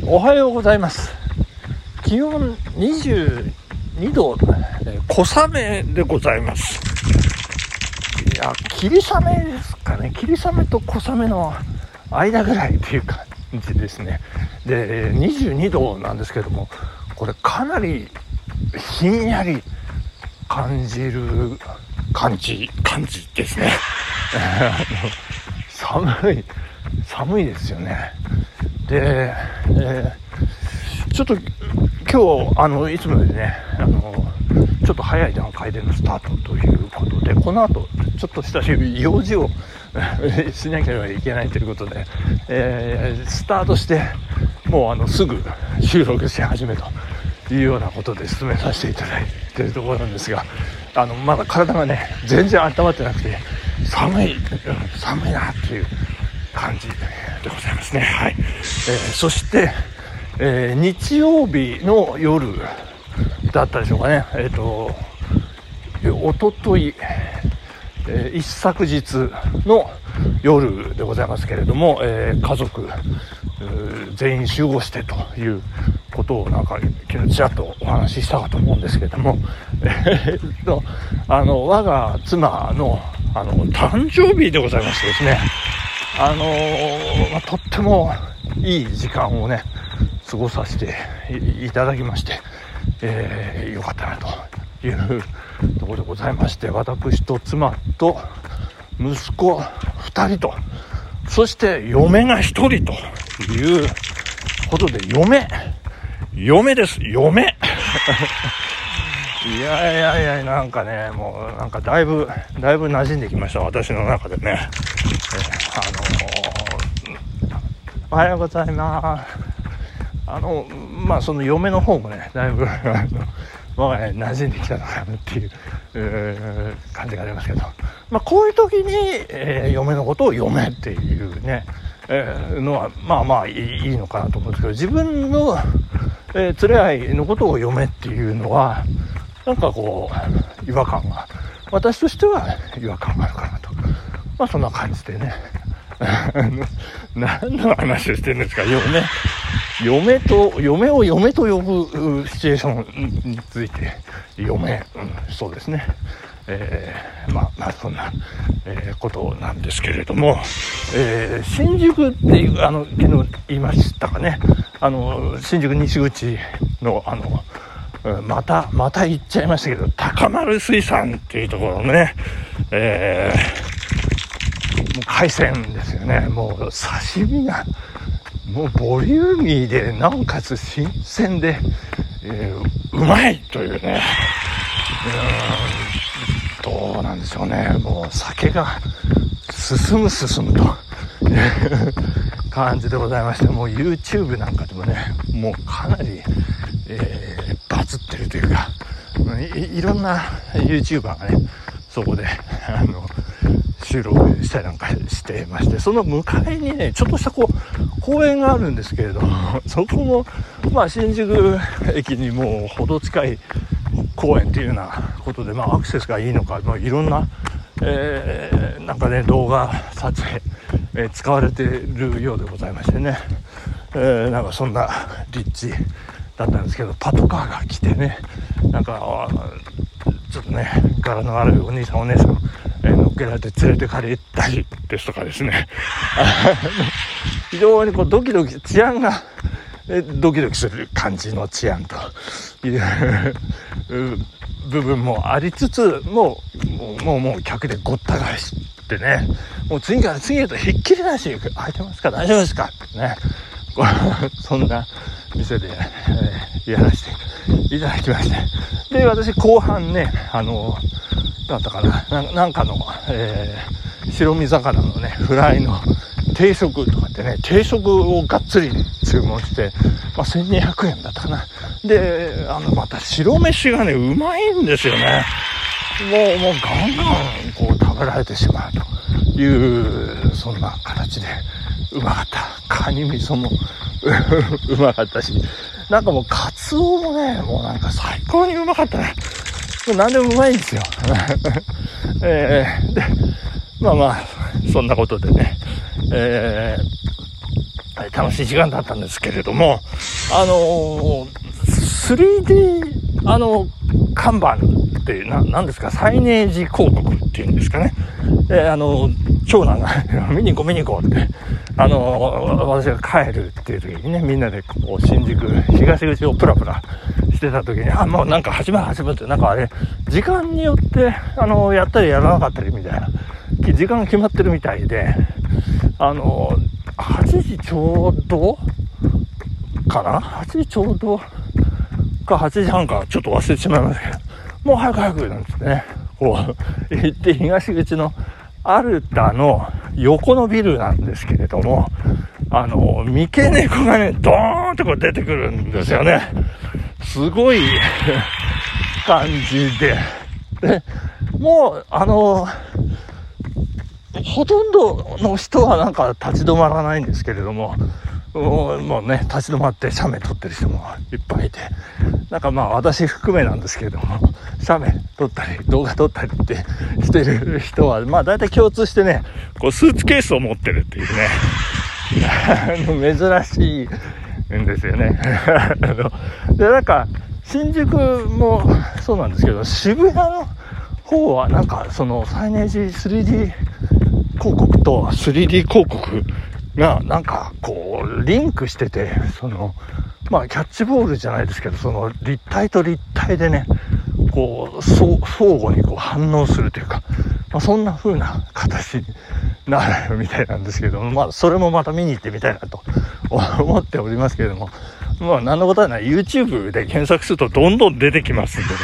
おはようございます。気温22度、え小雨でございます。いや霧雨ですかね。霧雨と小雨の間ぐらいっていう感じですね。で22度なんですけどもこれかなりひんやり感じる感じ感じですね。寒い寒いですよね。で、えーちょっと今日あのいつもよりねあのちょっと早い段階でのスタートということでこの後ちょっとした用事を しなければいけないということで、えースタートしてもうあのすぐ収録し始めというようなことで進めさせていただいているところなんですがあのまだ体がね全然温まってなくて寒い寒いなっていう感じでございますね。はい、えーそして、えー日曜日の夜だったでしょうかね。えっ、とおととい、えー一昨日の夜でございますけれども、えー家族う全員集合してということをなんか昨日ちらっとお話ししたかと思うんですけれども、えっとあの我が妻のあの誕生日でございましてですね。あのーまあとってもいい時間をね過ごさせていいただきまして、えーよかったなというところでございまして私と妻と息子2人とそして嫁が1人ということで嫁嫁です嫁。いやいやいやなんかねもうなんかだいぶだいぶ馴染んできました私の中でね、のおはようございますあのまあその嫁の方もねだいぶあの我が家に馴染んできたのかなっていうえー感じがありますけど、まあ、こういう時に、えー嫁のことを嫁っていうね、えーのはまあまあいいのかなと思うんですけど自分の、えー連れ合いのことを嫁っていうのはなんかこう違和感が私としては違和感があるかなと。まあそんな感じでね。何の話をしてるんですか？嫁。嫁と嫁を嫁と呼ぶシチュエーションについて。嫁、うん、そうですね。えーまあまあそんな、えーことなんですけれども、えー新宿っていうあの昨日言いましたかね。あの新宿西口のあのまたまた行っちゃいましたけど高丸水産っていうところのね。えーう海鮮ですよね。もう刺身がもうボリューミーでなおかつ新鮮で、えーうまいというね。どうなんでしょうね。もう酒が進む進むと。感じでございましてもう YouTube なんかでもねもうかなり、えーバズってるというかいいろんな YouTuber がねそこであの収録したりなんかしてましてその向かいにねちょっとしたこう公園があるんですけれど そこもまあ新宿駅にもう程近い公園っていうようなことでまあアクセスがいいのか、まあ、いろんな、えーなんかね動画撮影、えー使われてるようでございましてね、えーなんかそんな立地だったんですけどパトカーが来てねなんかちょっとね柄の悪いお兄さんお姉さん、連れてかれたりですとかですね非常にこうドキドキ治安がえドキドキする感じの治安という部分もありつつもうもうもう客でごった返してねもう次から次へとひっきりなし空いてますか大丈夫ですかってねそんな店で、えーやらせていただきましてで私後半ねあのだったかな。ななんかの、えー白身魚のねフライの定食とかってね定食をがっつり注文して、まあ、1200円だったかな。であのまた白飯がねうまいんですよね。もうもうガンガンこう食べられてしまうというそんな形でうまかった。カニ味噌も うまかったしなんかもうカツオもねもうなんか最高にうまかったね。もう何でもうまいんですよ。えーでまあまあそんなことでね。えー楽しい時間だったんですけれども、あのー、3D、あの、看板っていう、な、なんですか、サイネージ広告っていうんですかね。で、あの、長男が 見に行こう見に行こうって、あの、私が帰るっていう時にね、みんなでこう、新宿、東口をプラプラしてた時に、あ、もうなんか始まる始まるって、なんかあれ、時間によって、あの、やったりやらなかったりみたいな、時間決まってるみたいで、あの、8時ちょうどかな ?8 時ちょうどか8時半かちょっと忘れてしまいましたけど、もう早く早くなんですね。こう、行って東口のアルタの横のビルなんですけれども、あの、三毛猫がね、ドーンとこう出てくるんですよね。すごい。感じで。で、もう、あの、ほとんどの人はなんか立ち止まらないんですけれども、もうね、立ち止まって写メ撮ってる人もいっぱいいて、なんかまあ私含めなんですけれども、写メ撮ったり動画撮ったりってしてる人は、まあ大体共通してね、こうスーツケースを持ってるっていうね、珍しいんですよね。で、なんか、新宿もそうなんですけど、渋谷の方はなんかそのサイネージ 3D 広告と 3D 広告？がなんかこうリンクしててそのまあキャッチボールじゃないですけどその立体と立体でねこう相互にこう反応するというか、まあ、そんな風な形になるみたいなんですけどまあそれもまた見に行ってみたいなと思っておりますけれどもまあ何のことはない。YouTube で検索するとどんどん出てきますんでね。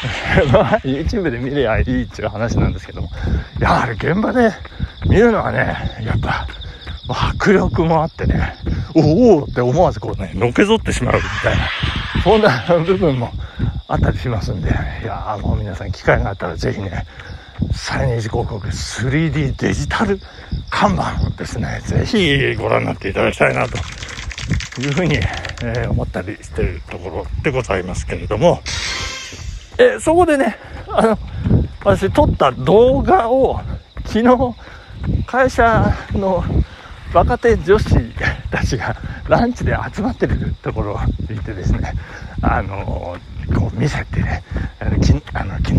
まあ YouTube で見ればいいっていう話なんですけども。やはり現場で見るのはねやっぱ迫力もあってね、おおって思わずこうね、のけぞってしまうみたいな、そんな部分もあったりしますんで、いやもう皆さん機会があったらぜひね、サイネージ広告 3D デジタル看板ですね、ぜひご覧になっていただきたいなというふうに、えー、思ったりしているところでございますけれども、えー、そこでね、あの、私撮った動画を昨日会社の若手女子たちがランチで集まってるところにいてですね、あのこう見せてね、あのきあの昨日、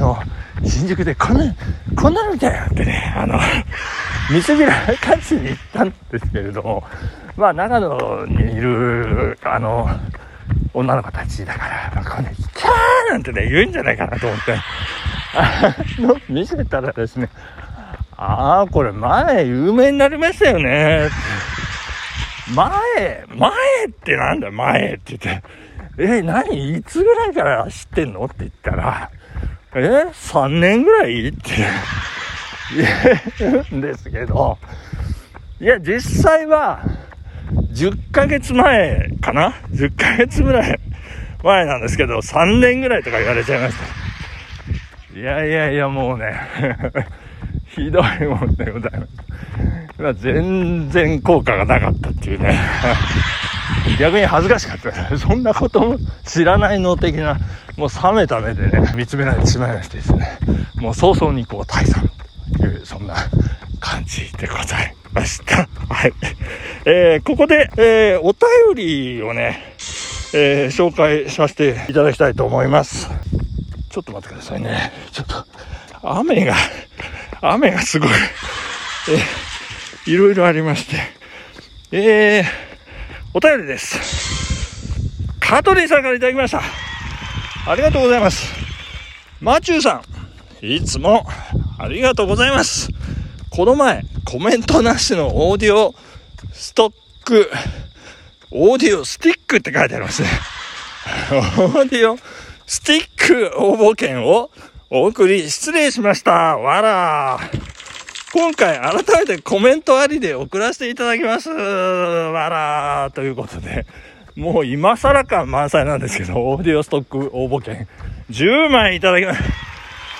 新宿でこんな、こんなの見たよってね、あの、見せびらかしに行ったんですけれども、まあ長野にいる、あの、女の子たちだから、まあこうね、キャーなんてね、言うんじゃないかなと思って、あの、見せたらですね、ああ、これ前有名になりましたよね。前、前ってなんだ前って言って、え、何いつぐらいから知ってんの？って言ったら、え、3年ぐらいって言うんですけど、いや、実際は、10ヶ月前かな ?10 ヶ月ぐらい前なんですけど、3年ぐらいとか言われちゃいました。いやいやいや、もうね ひどいもんでございます。全然効果がなかったっていうね。逆に恥ずかしかった。そんなことも知らないの的な、もう冷めた目でね、見つめられてしまいましてですね。もう早々にこう退散という、そんな感じでございました。はい。えー、ここで、えー、お便りをね、えー、紹介させていただきたいと思います。ちょっと待ってくださいね。ちょっと、雨が雨がすごい、え、いろいろありまして。えー、お便りです。カトリンさんから頂きました。ありがとうございます。マチューさん、いつもありがとうございます。この前、コメントなしのオーディオストック、オーディオスティックって書いてありますね。オーディオスティック応募券をお送り失礼しました。わら。今回改めてコメントありで送らせていただきます。わら。ということで、もう今更感満載なんですけど、オーディオストック応募券10枚いただきます。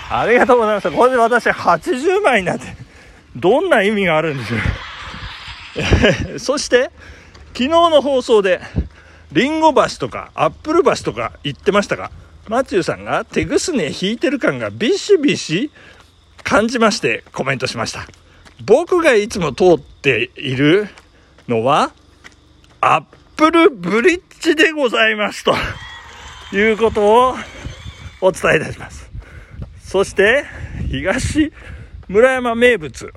ありがとうございました。これで私80枚になって、どんな意味があるんでしょう。そして、昨日の放送で、リンゴ橋とかアップル橋とか言ってましたが、マチューさんが手ぐすね引いてる感がビシビシ感じましてコメントしました。僕がいつも通っているのはアップルブリッジでございますということをお伝えいたします。そして、東村山名物、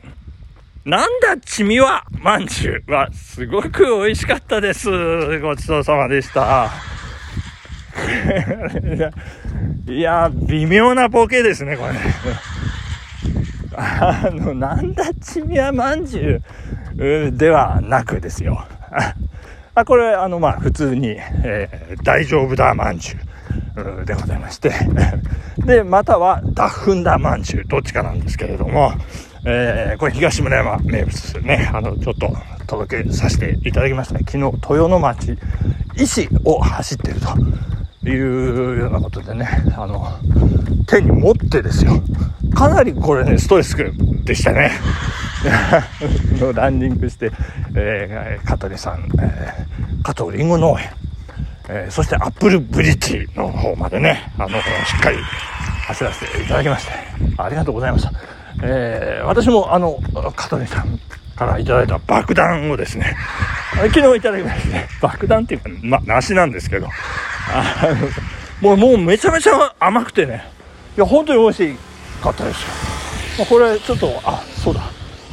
なんだちみはまんじゅうはすごく美味しかったです。ごちそうさまでした。いや、微妙なボケですね、これね。あの、なんだちみはまんじゅうではなくですよ。あ、これ、あの、まあ、普通に、えー、大丈夫だまんじゅうでございまして。で、または、ダフンダまんじゅう、どっちかなんですけれども、えー、これ東村山名物ね、あの、ちょっと届けさせていただきました。昨日、豊野町、石を走ってるというようなことでね、あの、手に持ってですよ。かなりこれね、ストレスでしたね。ランニングして、えー、香取さん、えー、加藤りんご農園、えー、そしてアップルブリッジの方までね、あの、しっかり走らせていただきまして、ありがとうございました。えー、私もあの、香取さんからいただいた爆弾をですね、昨日いただきまして、爆弾っていうか、ま、梨なんですけど、あの、もう、もうめちゃめちゃ甘くてね、いや、本当に美味しい。かったですよ。まあ、これ、ちょっと、あ、そうだ、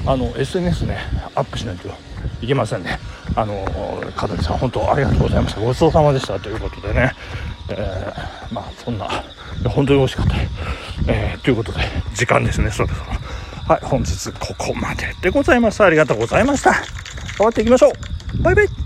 あの、SNS ね、アップしないといけませんね。あの、香取さん、本当ありがとうございました。ごちそうさまでしたということでね、えー、まあ、そんな、本当に美味しかった。えー、ということで、時間ですね、そろそろ。はい、本日ここまででございます。ありがとうございました。頑張っていきましょう。バイバイ。